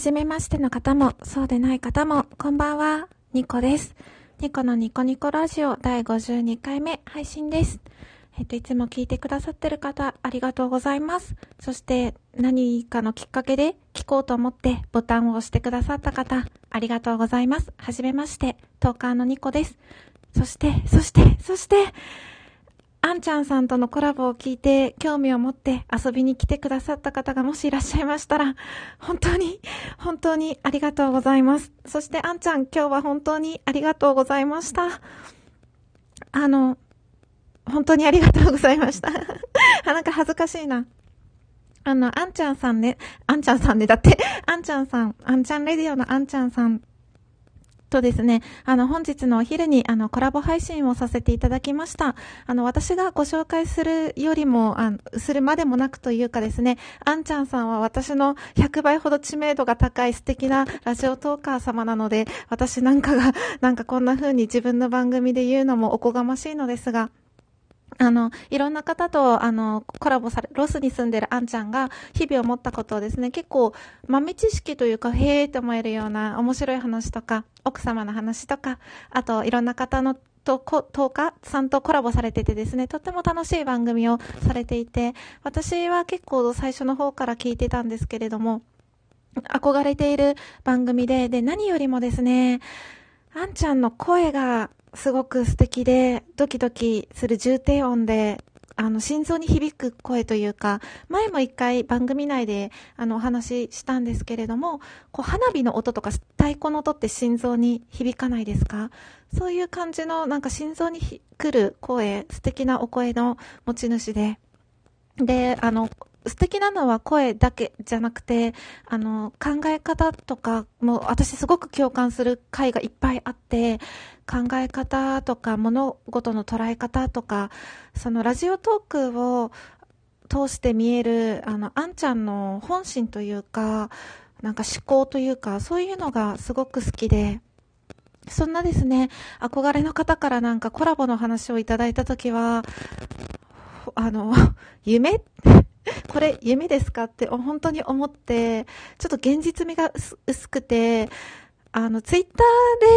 じめましての方も、そうでない方も、こんばんは、ニコです。ニコのニコニコラジオ第52回目配信です。えっと、いつも聞いてくださってる方、ありがとうございます。そして、何かのきっかけで聞こうと思ってボタンを押してくださった方、ありがとうございます。はじめまして、トーカーのニコです。そして、そして、そして、あんちゃんさんとのコラボを聞いて興味を持って遊びに来てくださった方がもしいらっしゃいましたら、本当に、本当にありがとうございます。そしてあんちゃん今日は本当にありがとうございました。あの、本当にありがとうございました。あなんか恥ずかしいな。あの、あんちゃんさんね、あんちゃんさんね、だって、あんちゃんさん、あんちゃんレディオのあんちゃんさんとですね、あの、本日のお昼に、あの、コラボ配信をさせていただきました。あの、私がご紹介するよりも、あのするまでもなくというかですね、あんちゃんさんは私の100倍ほど知名度が高い素敵なラジオトーカー様なので、私なんかが、なんかこんな風に自分の番組で言うのもおこがましいのですが、あの、いろんな方と、あの、コラボされ、ロスに住んでるあんちゃんが、日々思ったことをですね、結構、豆知識というか、へーって思えるような面白い話とか、奥様の話とか、あと、いろんな方のと、こ、10日さんとコラボされててですね、とっても楽しい番組をされていて、私は結構最初の方から聞いてたんですけれども、憧れている番組で、で、何よりもですね、あんちゃんの声がすごく素敵で、ドキドキする重低音で、あの、心臓に響く声というか、前も一回番組内で、あの、お話ししたんですけれども、こう、花火の音とか太鼓の音って心臓に響かないですか？そういう感じの、なんか心臓に来る声、素敵なお声の持ち主で、で、あの、素敵なのは声だけじゃなくて、あの、考え方とかも私すごく共感する回がいっぱいあって、考え方とか物事の捉え方とか、そのラジオトークを通して見える、あの、あんちゃんの本心というか、なんか思考というか、そういうのがすごく好きで、そんなですね、憧れの方からなんかコラボの話をいただいたときは、あの、夢？これ夢ですか？って本当に思って、ちょっと現実味が薄くて、あの、ツイッタ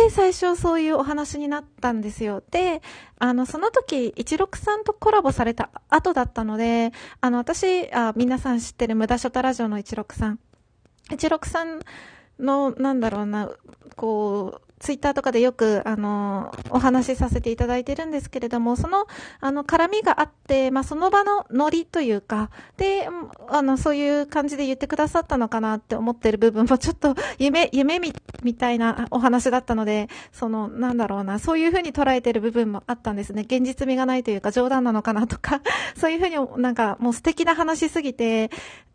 ーで最初そういうお話になったんですよ。で、あの、その時、一六さんとコラボされた後だったので、あの、私、あ皆さん知ってる無駄ショタラジオの一六さん。一六さんの、なんだろうな、こう、ツイッターとかでよく、あの、お話しさせていただいてるんですけれども、その、あの、絡みがあって、まあ、その場のノリというか、で、あの、そういう感じで言ってくださったのかなって思ってる部分も、ちょっと、夢、夢み、みたいなお話だったので、その、なんだろうな、そういうふうに捉えてる部分もあったんですね。現実味がないというか、冗談なのかなとか、そういうふうになんか、もう素敵な話すぎて、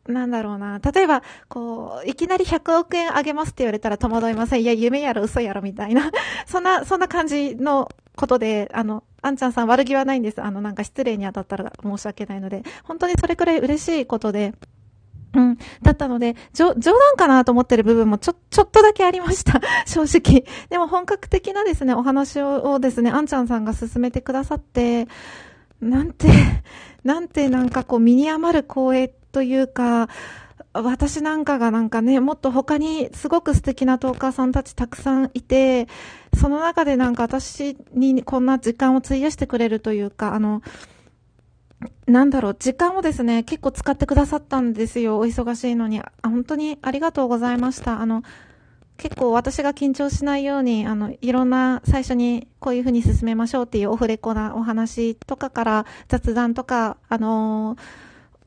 なんだろうな。例えば、こう、いきなり100億円あげますって言われたら戸惑いません。いや、夢やろ、嘘やろ、みたいな。そんな、そんな感じのことで、あの、あんちゃんさん悪気はないんです。あの、なんか失礼に当たったら申し訳ないので、本当にそれくらい嬉しいことで、うん。だったので、冗談かなと思ってる部分もちょ、ちょっとだけありました。正直。でも本格的なですね、お話をですね、あんちゃんさんが進めてくださって、なんて、なんてなんかこう身に余る光栄っというか、私なんかがなんかね、もっと他にすごく素敵なトーカーさんたちたくさんいて、その中でなんか私にこんな時間を費やしてくれるというか、あの、なんだろう、時間をですね、結構使ってくださったんですよ。お忙しいのに。あ本当にありがとうございました。あの、結構私が緊張しないように、あの、いろんな最初にこういうふうに進めましょうっていうオフレコなお話とかから雑談とか、あのー、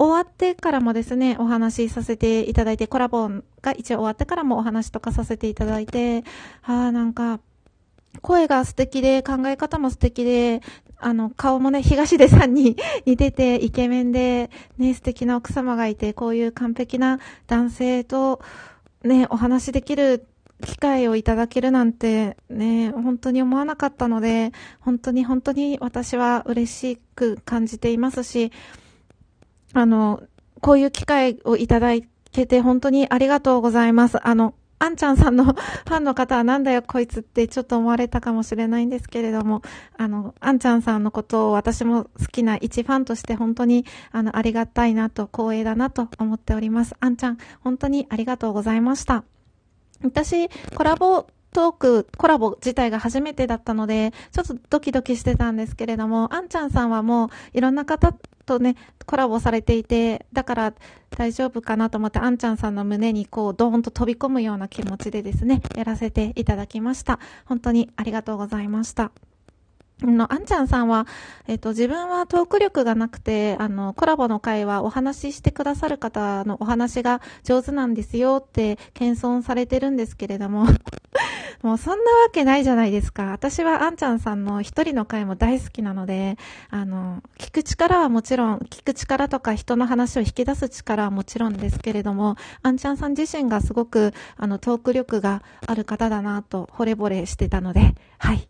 終わってからもですね、お話しさせていただいて、コラボが一応終わってからもお話とかさせていただいて、ああ、なんか、声が素敵で、考え方も素敵で、あの、顔もね、東出さんに 似てて、イケメンで、ね、素敵な奥様がいて、こういう完璧な男性と、ね、お話できる機会をいただけるなんてね、本当に思わなかったので、本当に本当に私は嬉しく感じていますし、あの、こういう機会をいただけて本当にありがとうございます。あの、あんちゃんさんの ファンの方はなんだよこいつってちょっと思われたかもしれないんですけれども、あの、あんちゃんさんのことを私も好きな一ファンとして本当にあの、ありがたいなと、光栄だなと思っております。あんちゃん、本当にありがとうございました。私、コラボトーク、コラボ自体が初めてだったので、ちょっとドキドキしてたんですけれども、あんちゃんさんはもういろんな方とね、コラボされていて、だから大丈夫かなと思って、あんちゃんさんの胸にこう、ドーンと飛び込むような気持ちでですね、やらせていただきました。本当にありがとうございました。の、あんちゃんさんは、えっ、と、自分はトーク力がなくて、あの、コラボの会はお話ししてくださる方のお話が上手なんですよって謙遜されてるんですけれども、もうそんなわけないじゃないですか。私はあんちゃんさんの一人の会も大好きなので、あの、聞く力はもちろん、聞く力とか人の話を引き出す力はもちろんですけれども、あんちゃんさん自身がすごく、あの、トーク力がある方だなと、惚れ惚れしてたので、はい。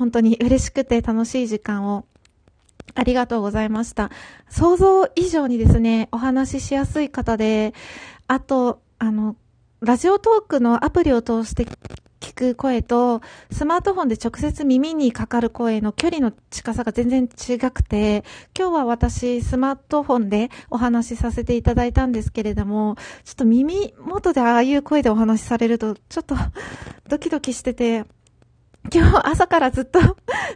本当に嬉しくて楽しい時間をありがとうございました。想像以上にですね、お話ししやすい方で、あと、あの、ラジオトークのアプリを通して聞く声と、スマートフォンで直接耳にかかる声の距離の近さが全然違くて、今日は私、スマートフォンでお話しさせていただいたんですけれども、ちょっと耳元でああいう声でお話しされると、ちょっとドキドキしてて、今日朝からずっと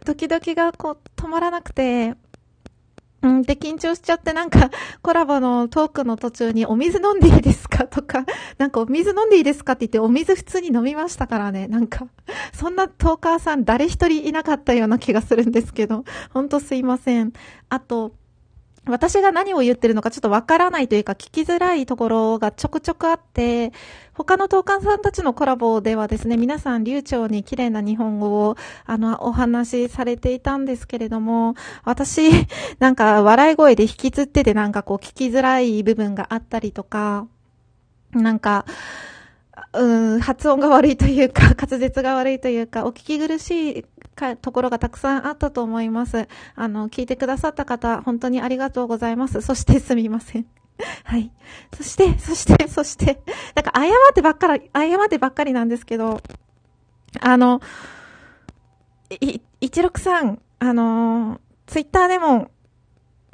ドキドキがこう止まらなくて、うん、で、緊張しちゃってなんか、コラボのトークの途中にお水飲んでいいですか？とか、なんかお水飲んでいいですかって言ってお水普通に飲みましたからね。なんか、そんなトーカーさん誰一人いなかったような気がするんですけど、ほんとすいません。あと、私が何を言ってるのかちょっとわからないというか聞きづらいところがちょくちょくあって、他の東館さんたちのコラボではですね、皆さん流暢に綺麗な日本語を、あの、お話しされていたんですけれども、私、なんか笑い声で引きつっててなんかこう聞きづらい部分があったりとか、なんか、うん、発音が悪いというか、滑舌が悪いというか、お聞き苦しいかところがたくさんあったと思います。あの、聞いてくださった方、本当にありがとうございます。そしてすみません。はい。そして、そして、そして、なんか謝ってばっかり、謝ってばっかりなんですけど、あの、い、163、あの、ツイッターでも、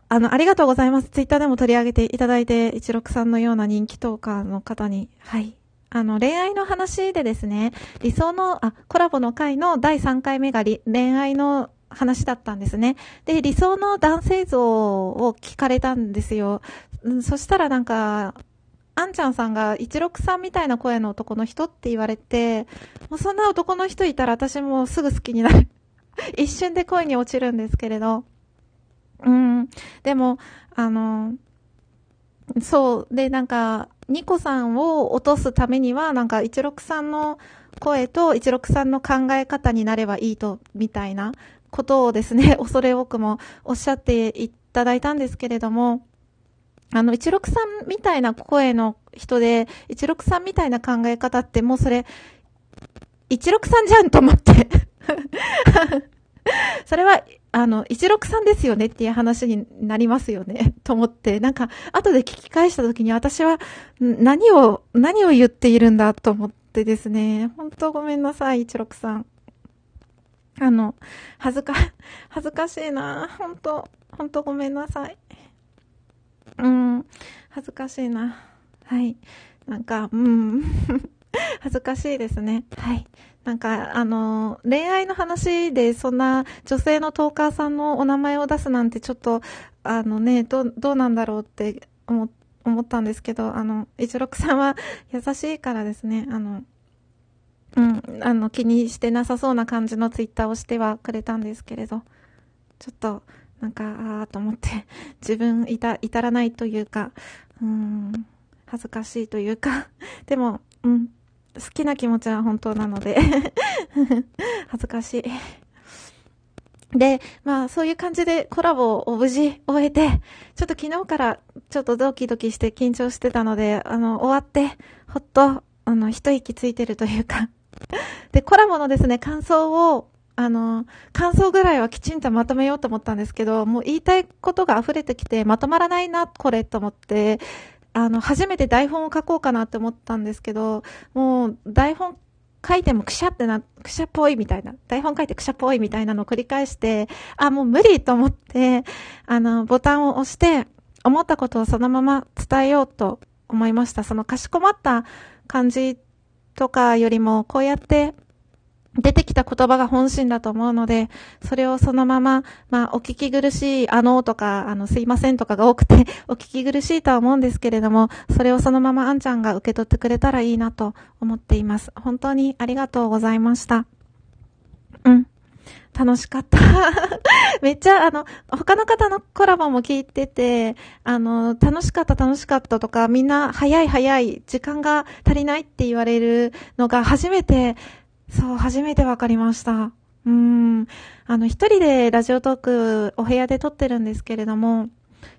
あの、ありがとうございます。ツイッターでも取り上げていただいて、163のような人気トーカーの方に、はい、あの、恋愛の話でですね、理想の、あ、コラボの回の第3回目が恋愛の話だったんですね。で、理想の男性像を聞かれたんですよ。そしたらなんか、あんちゃんさんが163みたいな声の男の人って言われて、もうそんな男の人いたら私もすぐ好きになる。一瞬で恋に落ちるんですけれど。うん。でも、あの、そう。で、なんか、ニコさんを落とすためには、なんか163の声と163の考え方になればいいと、みたいなことをですね、恐れ多くもおっしゃっていただいたんですけれども、あの、163みたいな声の人で、163みたいな考え方ってもうそれ、163じゃんと思って。それは、あの、163ですよねっていう話になりますよね、と思って、なんか、後で聞き返した時に私は、何を、何を言っているんだと思ってですね、本当ごめんなさい、163。あの、恥ずか、恥ずかしいな本当本当ごめんなさい。うん、恥ずかしいな。はい。なんか、うん。恥ずかしいですね。はい。なんか、あの、恋愛の話でそんな女性のトーカーさんのお名前を出すなんてちょっと、あのね、ど、どうなんだろうって思、思ったんですけど、あの、一六さんは優しいからですね、あの、うん、あの、気にしてなさそうな感じのツイッターをしてはくれたんですけれど、ちょっと、なんか、ああと思って、自分いた、至らないというか、うん、恥ずかしいというか、でも、うん、好きな気持ちは本当なので 恥ずかしい。で、まあそういう感じでコラボを無事終えて、ちょっと昨日からちょっとドキドキして緊張してたので、あの、終わって、ほっと、あの、一息ついてるというか で、コラボのですね、感想を、あの、感想ぐらいはきちんとまとめようと思ったんですけど、もう言いたいことが溢れてきて、まとまらないな、これ、と思って、あの、初めて台本を書こうかなって思ったんですけど、もう台本書いてもくしゃってな、くしゃっぽいみたいな、台本書いてくしゃっぽいみたいなのを繰り返して、あ、もう無理と思って、あの、ボタンを押して、思ったことをそのまま伝えようと思いました。そのかしこまった感じとかよりも、こうやって出てきた言葉が本心だと思うので、それをそのまま、まあ、お聞き苦しい、あのとか、あの、すいませんとかが多くて、お聞き苦しいとは思うんですけれども、それをそのままあんちゃんが受け取ってくれたらいいなと思っています。本当にありがとうございました。うん。楽しかった。めっちゃ、あの、他の方のコラボも聞いてて、あの、楽しかった楽しかったとか、みんな早い早い、時間が足りないって言われるのが初めてそう、初めてわかりました。うん。あの、一人でラジオトークお部屋で撮ってるんですけれども、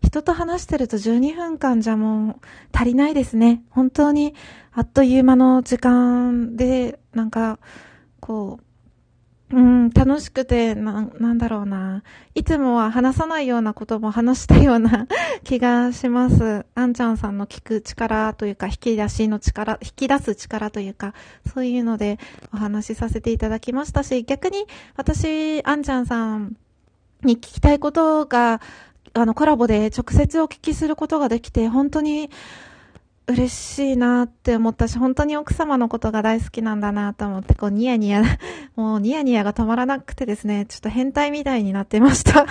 人と話してると12分間じゃもう足りないですね。本当にあっという間の時間で、なんか、こう、うん、楽しくて、な、なんだろうな。いつもは話さないようなことも話したような 気がします。あんちゃんさんの聞く力というか、引き出しの力、引き出す力というか、そういうのでお話しさせていただきましたし、逆に私、あんちゃんさんに聞きたいことが、あの、コラボで直接お聞きすることができて、本当に、嬉しいなって思ったし、本当に奥様のことが大好きなんだなと思って、こうニヤニヤ、もうニヤニヤが止まらなくてですね、ちょっと変態みたいになってました。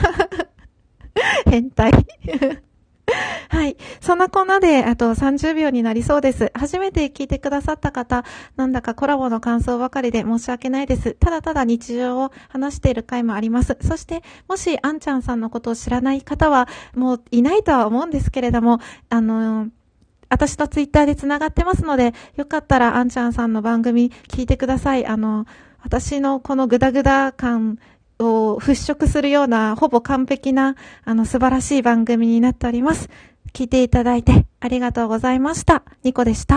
変態 はい。そんなこんなで、あと30秒になりそうです。初めて聞いてくださった方、なんだかコラボの感想ばかりで申し訳ないです。ただただ日常を話している回もあります。そして、もし、あんちゃんさんのことを知らない方は、もういないとは思うんですけれども、あのー私とツイッターで繋がってますので、よかったらあんちゃんさんの番組聞いてください。あの、私のこのグダグダ感を払拭するような、ほぼ完璧な、あの、素晴らしい番組になっております。聞いていただいてありがとうございました。ニコでした。